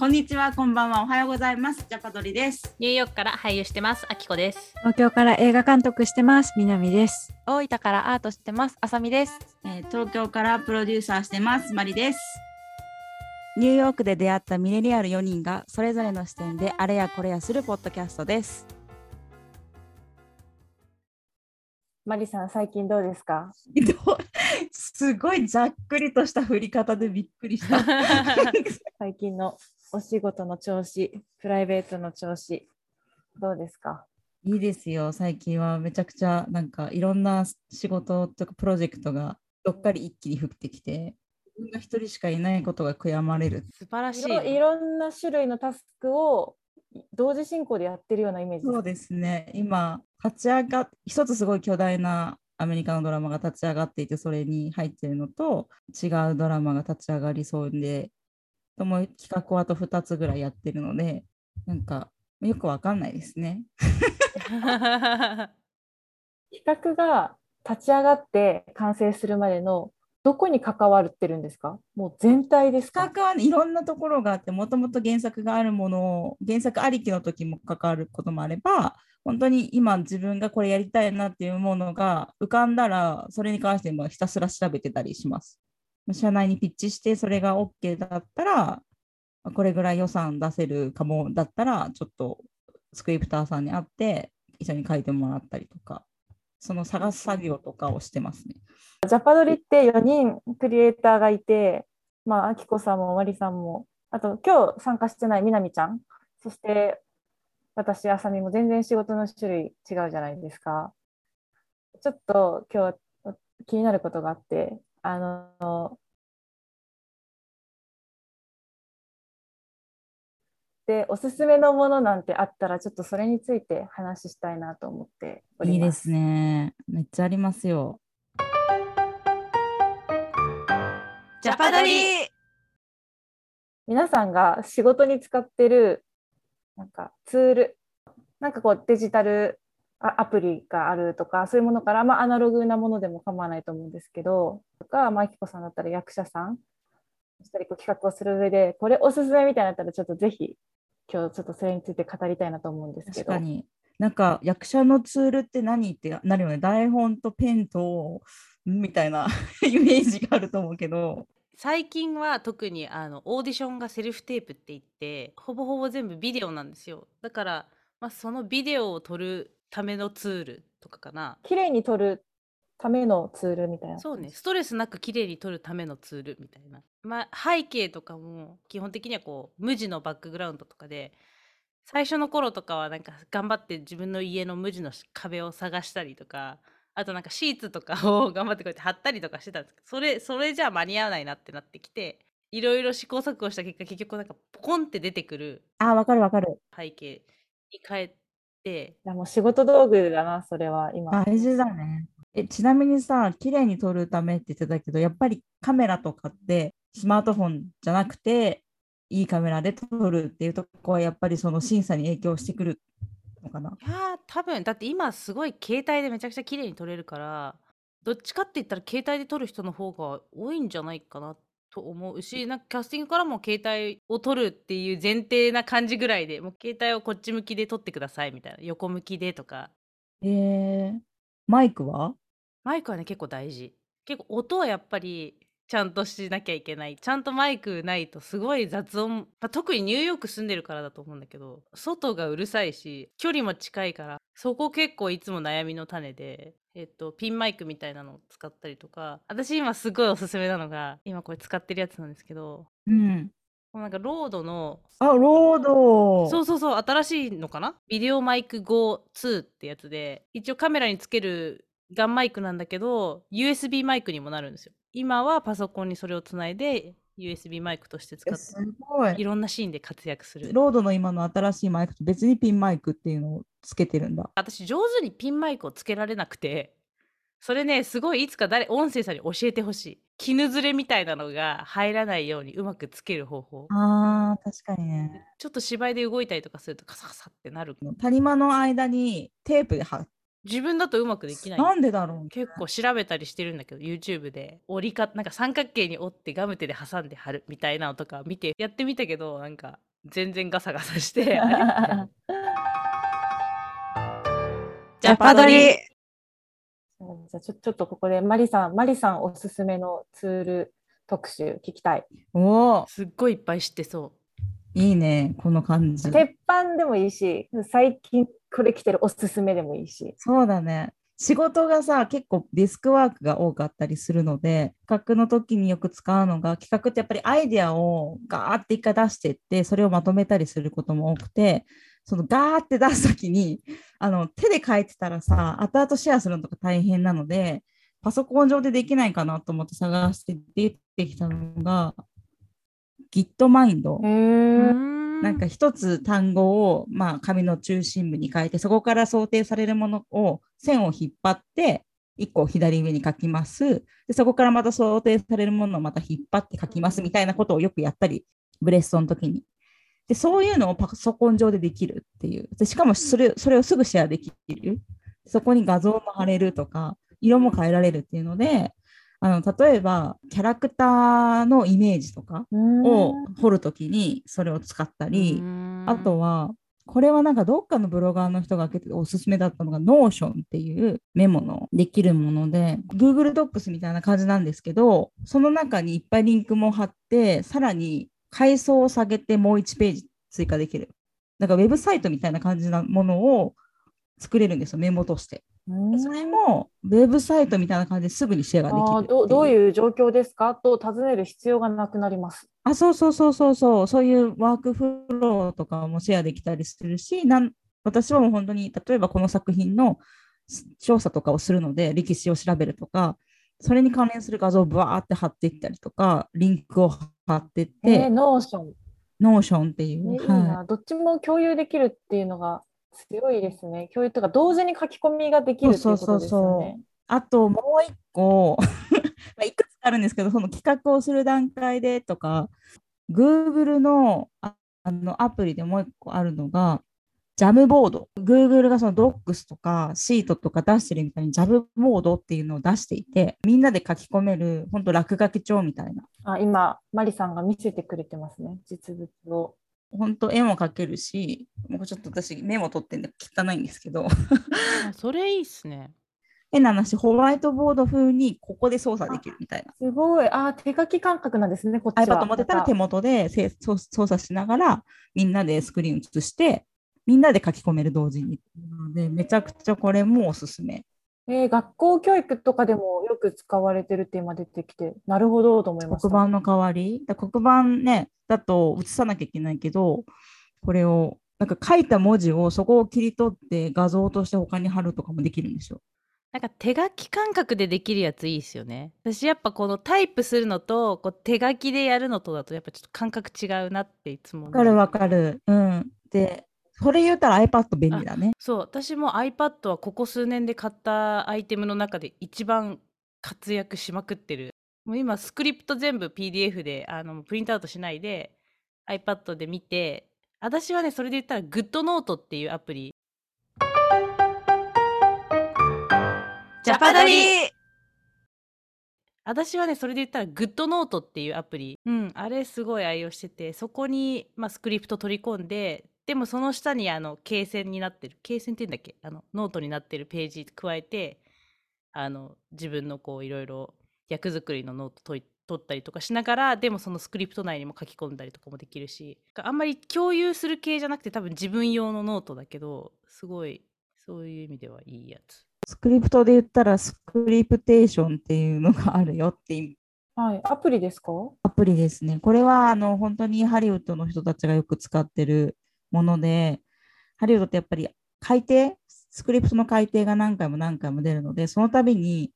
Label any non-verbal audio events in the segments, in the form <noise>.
こんにちは、こんばんは、おはようございます。ジャパドリです。ニューヨークから俳優してます、あきこです。東京から映画監督してます。南です。大分からアートしてます。あさみです。えー東京からプロデューサーしてます。マリです。ニューヨークで出会ったミレニアル4人がそれぞれの視点であれやこれやするポッドキャストです。マリさん、最近どうですか？<laughs> <laughs> すごいざっくりとした振り方でびっくりした。<laughs> 最近のお仕事の調子、プライベートの調子、どうですか？いいですよ、最近はめちゃくちゃなんかいろんな仕事とかプロジェクトがどっかり一気に降ってきて、自分が一人しかいないことが悔やまれる。素晴らしいいろいね。ろんな種類のタスクを同時進行でやってるようなイメージそうですね、今、立ち上がっ一つすごい巨大なアメリカのドラマが立ち上がっていて、それに入ってるのと、違うドラマが立ち上がりそうで、とも企画をあと2つぐらいやってるので、なんかよくわかんないですね。<laughs> 企画が立ち上がって完成するまでのどこに関わってるんですか？もう全体ですか？企画は、ね、いろんなところがあって、もともと原作があるものを、原作ありきの時も関わることもあれば、本当に今自分がこれやりたいなっていうものが浮かんだら、それに関してもひたすら調べてたりします。社内にピッチして、それが OK だったら、これぐらい予算出せるかもだったら、ちょっとスクリプターさんに会って、一緒に書いてもらったりとか、その探す作業とかをしてますね。ジャパドリって4人クリエイターがいて、まあ、あきこさんもマリさんも、あと今日参加してないみなみちゃん、そして私、あさみも全然仕事の種類違うじゃないですか。ちょっと今日気になることがあって、あの、で、おすすめのものなんてあったら、ちょっとそれについて話したいなと思っております。いいですね。めっちゃありますよ。ジャパドリ皆さんが仕事に使ってるなんかツール、なんかこうデジタルあアプリがあるとか、そういうものから、まあ、アナログなものでも構わないと思うんですけど、とか、まあ、きこさんだったら役者さん、そしたりこう企画をする上で、これおすすめみたいなったら、ちょっとぜひ、今日ちょっとそれについて語りたいなと思うんですけど。確かに。なんか役者のツールって何ってなるよね。台本とペンとんみたいな <laughs> イメージがあると思うけど。最近は特にあのオーディションがセルフテープって言ってほぼほぼ全部ビデオなんですよだから、まあ、そのビデオを撮るためのツールとかかな綺麗に撮るためのツールみたいな。そうねストレスなく綺麗に撮るためのツールみたいな、まあ、背景とかも基本的にはこう無地のバックグラウンドとかで最初の頃とかはなんか頑張って自分の家の無地の壁を探したりとかあとなんかシーツとかを頑張ってこうやって貼ったりとかしてたんですけどそれそれじゃ間に合わないなってなってきていろいろ試行錯誤した結果結局なんかポンって出てくるあ、わかるわかる。背景に変えていやもう仕事道具だな、それは今。大事だね。えちなみにさ、綺麗に撮るためって言ってたけど、やっぱりカメラとかってスマートフォンじゃなくて、いいカメラで撮るっていうとこはやっぱりその審査に影響してくるのかな？いやー多分だって今すごい携帯でめちゃくちゃ綺麗に撮れるからどっちかって言ったら携帯で撮る人の方が多いんじゃないかなと思うしなんかキャスティングからも携帯を撮るっていう前提な感じぐらいでもう携帯をこっち向きで撮ってくださいみたいな横向きでとか。え。ー、マイクは？マイクはね結構大事。結構音はやっぱりちゃんとしなきゃいけない。ちゃんとマイクないとすごい雑音、まあ、特にニューヨーク住んでるからだと思うんだけど外がうるさいし距離も近いからそこ結構いつも悩みの種で、えっと、ピンマイクみたいなのを使ったりとか。私今すごいおすすめなのが今これ使ってるやつなんですけど。うん。なんか RODE のあ、 RODE。そうそうそう新しいのかな？ VideoMic GO2 ってやつで一応カメラにつけるガンマイクなんだけど USB マイクにもなるんですよ。今はパソコンにそれをつないで USB マイクとして使ってえすごい。いろんなシーンで活躍するロードの今の新しいマイクと別にピンマイクっていうのをつけてるんだ。私上手にピンマイクをつけられなくてそれねすごいいつか誰音声さんに教えてほしい衣擦れみたいなのが入らないようにうまくつける方法あー、確かにね。ちょっと芝居で動いたりとかするとカサカサってなる谷間の間にテープで貼っ自分だとうまくできない。なんでだろうね。結構調べたりしてるんだけど YouTube で。折りかなんか三角形に折ってガムテで挟んで貼るみたいなのとか見てやってみたけどなんか全然ガサガサして。<laughs> ジャパドリ。そうじゃあちょちょっとここでマリさん、マリさんおすすめのツール特集聞きたい。おお、すっごいいっぱい知ってそいいね、この感じ。鉄板でもいいし、最近これ来てるおすすめでもいいし。そうだね。仕事がさ、結構デスクワークが多かったりするので、企画の時によく使うのが、企画ってやっぱりアイデアをガーって一回出していって、それをまとめたりすることも多くて、そのガーって出す時に、あの手で書いてたらさ、後々シェアするのとか大変なので、パソコン上でできないかなと思って探して出てきたのが、Gitmind。なんか一つ単語を、まあ、紙の中心部に書いて、そこから想定されるものを線を引っ張って、一個左上に書きます。で、そこからまた想定されるものをまた引っ張って書きますみたいなことをよくやったり、ブレストの時に。で、そういうのをパソコン上でできるっていう。でしかもそれそれをすぐシェアできる。そこに画像も貼れるとか、色も変えられるっていうので、あの例えばキャラクターのイメージとかーを彫るときにそれを使ったり、あとは、これはなんかどっかのブロガーの人が開けておすすめだったのが Notion っていうメモのできるもので Google Docs みたいな感じなんですけどその中にいっぱいリンクも貼ってさらに階層を下げてもう1ページ追加できる。なんかウェブサイトみたいな感じなものを作れるんですよ、メモとして。それもウェブサイトみたいな感じですぐにシェアができるどう。どうういう状況ですか？と尋ねる必要がなくなります。あ、そうそうそうそうそう、そういうワークフローとかもシェアできたりするし、なん私はもう本当に、例えばこの作品の調査とかをするので、歴史を調べるとか、それに関連する画像をブワーって貼っていったりとか、リンクを貼っていって、えー、Notion。 Notion っていう、えいいはな、どっちも共有できるっていうのが強いですね。共有とか同時に書き込みができるっていうことですよね。い、あともう一個、<laughs> まあいくつかあるんですけど、その企画をする段階でとか、Google のああのアプリでもう一個あるのが、 Jamboard。Google がその Docs とかシートとか出してるみたいに Jamboard っていうのを出していて、みんなで書き込める、本当落書き帳みたいな。あ今、マリさんが見せてくれてますね、実物を。本当絵も描けるし、もうちょっと私メモ取ってんで汚いんですけど、あそれいいっすね。<laughs> 変な話、ホワイトボード風にここで操作できるみたいな。すごい。あ、手書き感覚なんですね、こっちは。iPad 持ってたらま手元でせ操操作しながらみんなでスクリーン映してみんなで書き込める同時に。なのでめちゃくちゃこれもおすすめ。えー学校教育とかでもよく使われてるって今出てきて、なるほどと思いました。黒板の代わり？だ黒板ねだと写さなきゃいけないけどこれをなんか書いた文字をそこを切り取って画像として他に貼るとかもできるんですよ。なんか手書き感覚でできるやついいっすよね。私やっぱこのタイプするのとこう手書きでやるのとだとやっぱちょっと感覚違うなっていつもわかるわかる。うん。でそれ言ったら iPad 便利だね。そう私も iPad はここ数年で買ったアイテムの中で一番活躍しまくってる。もう今スクリプト全部 PDF であのプリントアウトしないで iPad で見て私はねそれで言ったら GoodNote っていうアプリ。ジャパドリ私はねそれで言ったら GoodNote っていうアプリ。うんあれすごい愛用しててそこに、まあ、スクリプト取り込んででもその下にあの罫線になってる罫線って言うんだっけ？あのノートになってるページ加えてあの自分のこういろいろ役作りのノート取ったりとかしながらでもそのスクリプト内にも書き込んだりとかもできるしあんまり共有する系じゃなくて多分自分用のノートだけどすごいそういう意味ではいいやつ。スクリプトで言ったら Scriptation っていうのがあるよっていうはい、アプリですか？アプリですね。これはあの本当にハリウッドの人たちがよく使ってるもので、ハリウッドってやっぱり改訂、スクリプトの改訂が何回も何回も出るので、その度に、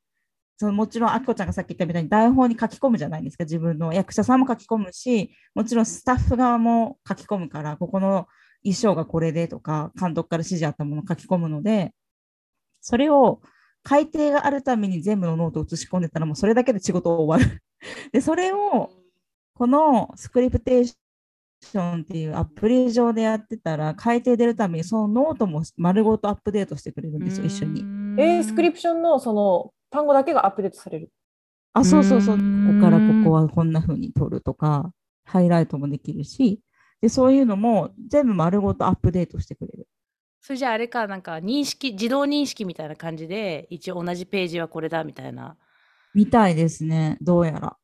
そのもちろん、あきこちゃんがさっき言ったみたいに台本に書き込むじゃないですか、自分の役者さんも書き込むし、もちろんスタッフ側も書き込むから、ここの衣装がこれでとか、監督から指示あったものを書き込むので、それを改訂があるために全部のノートを写し込んでたら、もうそれだけで仕事終わる。で、それを、このスクリプテーションっていうアプリ上でやってたら、改訂出るために、そのノートも丸ごとアップデートしてくれるんですよ、一緒に。えー、スクリププションのその単語だけがアップデートされる。あ、そうそうそう。ここからここはこんな風に取るとか、ハイライトもできるし、で、そういうのも全部丸ごとアップデートしてくれる。それじゃああれか、なんか認識、自動認識みたいな感じで、一応同じページはこれだみたいな。みたいですね、どうやら。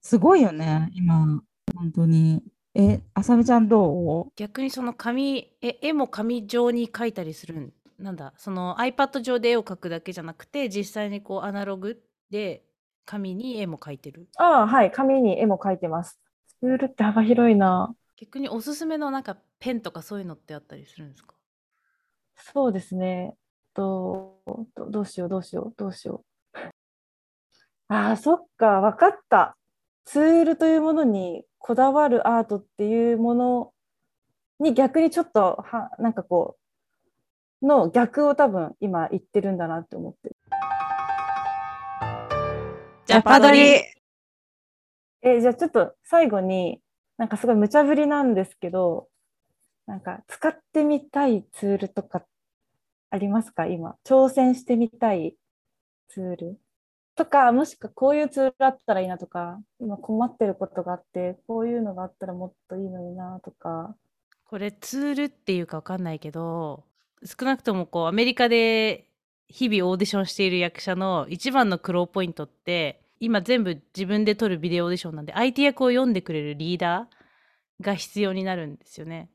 すごいよね、今、本当に。え、あさみちゃんどう？逆にその紙、え絵も紙上に描いたりするん？なんだ、その iPad 上で絵を描くだけじゃなくて、実際にこうアナログで紙に絵も描いてる？ああ、はい。紙に絵も描いてます。ツールって幅広いな。逆におすすめのなんかペンとかそういうのってあったりするんですか？そうですね。と、どどうしよう、どうしよう、どうしよう。ああ、そっか、わかった。ツールというものにこだわるアートっていうものに逆にちょっとは、なんかこう、の逆を多分今言ってるんだなって思ってる。ジャパドリえ、じゃあちょっと最後に、なんかすごい無茶ぶりなんですけど、なんか使ってみたいツールとかありますか？今。挑戦してみたいツールとか、もしくはこういうツールあったらいいなとか、今困ってることがあって、こういうのがあったらもっといいのになとか。これツールっていうかわかんないけど、少なくともこうアメリカで日々オーディションしている役者の一番の苦労ポイントって、今全部自分で撮るビデオオーディションなんで、相手役を読んでくれるリーダーが必要になるんですよね。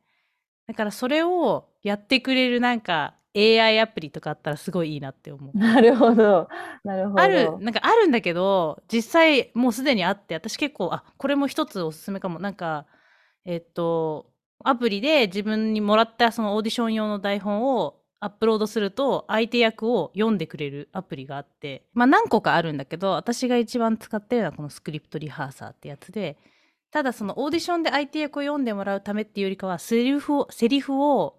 だからそれをやってくれるなんか AI アプリとかあったらすごいいいなって思う。なるほど。なるほど。ある、なんかあるんだけど、実際もうすでにあって、私結構、あ、これも一つおすすめかも。なんか、えっと、アプリで自分にもらったそのオーディション用の台本をアップロードすると、相手役を読んでくれるアプリがあって、まあ何個かあるんだけど、私が一番使ってるのはこのスクリプトリハーサーってやつで、ただそのオーディションで相手役を読んでもらうためっていうよりかは、セリフを、セリフを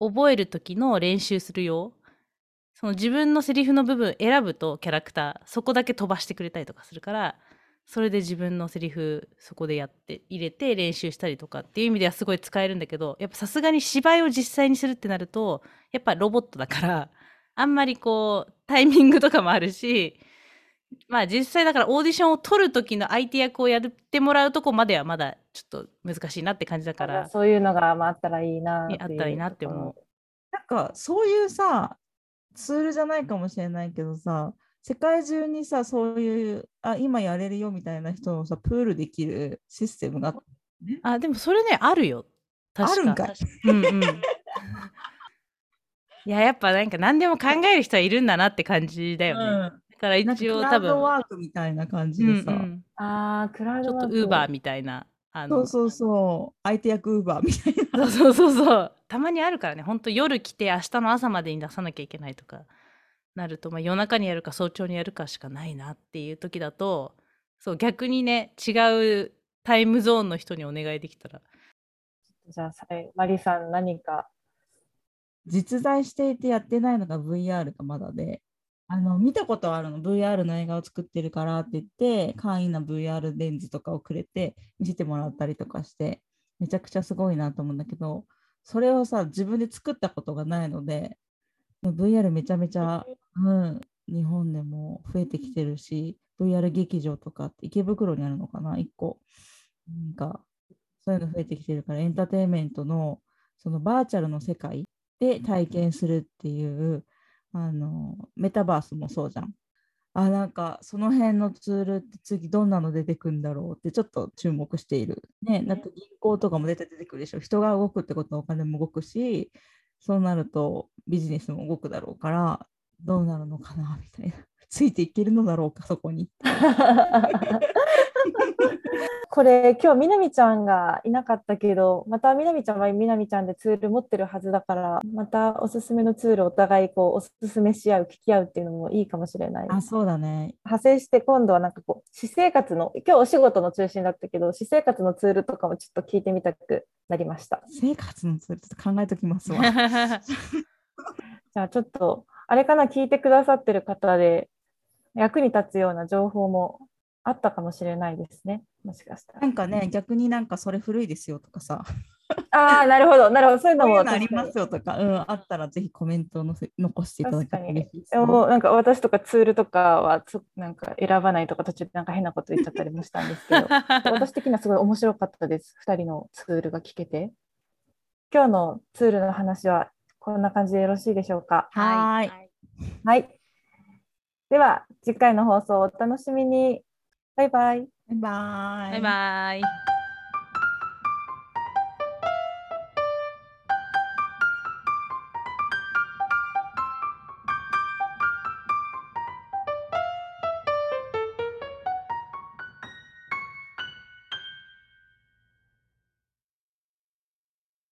覚える時の練習するよ。その自分のセリフの部分選ぶとキャラクターそこだけ飛ばしてくれたりとかするからそれで自分のセリフそこでやって入れて練習したりとかっていう意味ではすごい使えるんだけどやっぱさすがに芝居を実際にするってなるとやっぱロボットだからあんまりこうタイミングとかもあるしまあ実際だからオーディションを取る時の相手役をやってもらうとこまではまだちょっと難しいなって感じだかららそういうのがまああったらいいなっていうあったらいいなって思うなんかそういうさ、ツールじゃないかもしれないけどさ、世界中にさ、そういう、あ、今やれるよみたいな人をさ、プールできるシステムがあでもそれねあるよ確かあるんかい？うんうん。いや、やっぱなんか何でも考える人はいるんだなって感じだよね。うんだから一応多クラウド分、ワークみたいな感じうんでさ、うん、ああ、クラウちょっとドワークウーバーみたいな。あのそうそうそう、相手役ウーバーみたいな。そ <laughs> うそうそうそう。たまにあるからね、ほんと夜来て明日の朝までに出さなきゃいけないとかなると、まあ、夜中にやるか早朝にやるかしかないなっていう時だと、そう逆にね、違うタイムゾーンの人にお願いできたら。じゃあ、さいマリさん何か。実在していてやってないのが VR がまだで、あの見たことあるの、VR の映画を作ってるからって言って、簡易な VR レンズとかをくれて見せてもらったりとかして、めちゃくちゃすごいなと思うんだけど、それをさ、自分で作ったことがないので、VR めちゃめちゃ、うん、日本でも増えてきてるし、VR 劇場とかって池袋にあるのかな、1個。なんか、そういうの増えてきてるから、エンターテインメントのそのバーチャルの世界で体験するっていう、あの、メタバースもそうじゃん。あ、なんかその辺のツールって次どんなの出てくんだろうってちょっと注目している。ね、だって銀行とかも出て出てくるでしょ。人が動くってことはお金も動くし、そうなるとビジネスも動くだろうから、どうなるのかなみたいな。ついていけるのだろうか、そこに。<laughs> これ今日みなみちゃんがいなかったけどまたみなみちゃんはみなみちゃんでツール持ってるはずだからまたおすすめのツールをお互いこうおすすめし合う聞き合うっていうのもいいかもしれないあ、そうだね。派生して今度はなんかこう私生活の今日お仕事の中心だったけど私生活のツールとかもちょっと聞いてみたくなりました生活のツールちょっと考えときますわ。<laughs> じゃあちょっとあれかな？聞いてくださってる方で役に立つような情報もあったかもしれないですね。もしかしたら。なんかね、逆になんかそれ古いですよとかさ、ああ、なるほど、なるほど。そういうのもこういうのありますよとか、うん、あったらぜひコメントをのせ残していただけたいです、でもなんか私とかツールとかはつなんか選ばないとか途中でなんか変なこと言っちゃったりもしたんですけど。<laughs> 私的にはすごい面白かったです。2人のツールが聞けて。今日のツールの話はこんな感じでよろしいでしょうか？はーい。はい。では次回の放送をお楽しみにバイバイバイバイ。バイバイ。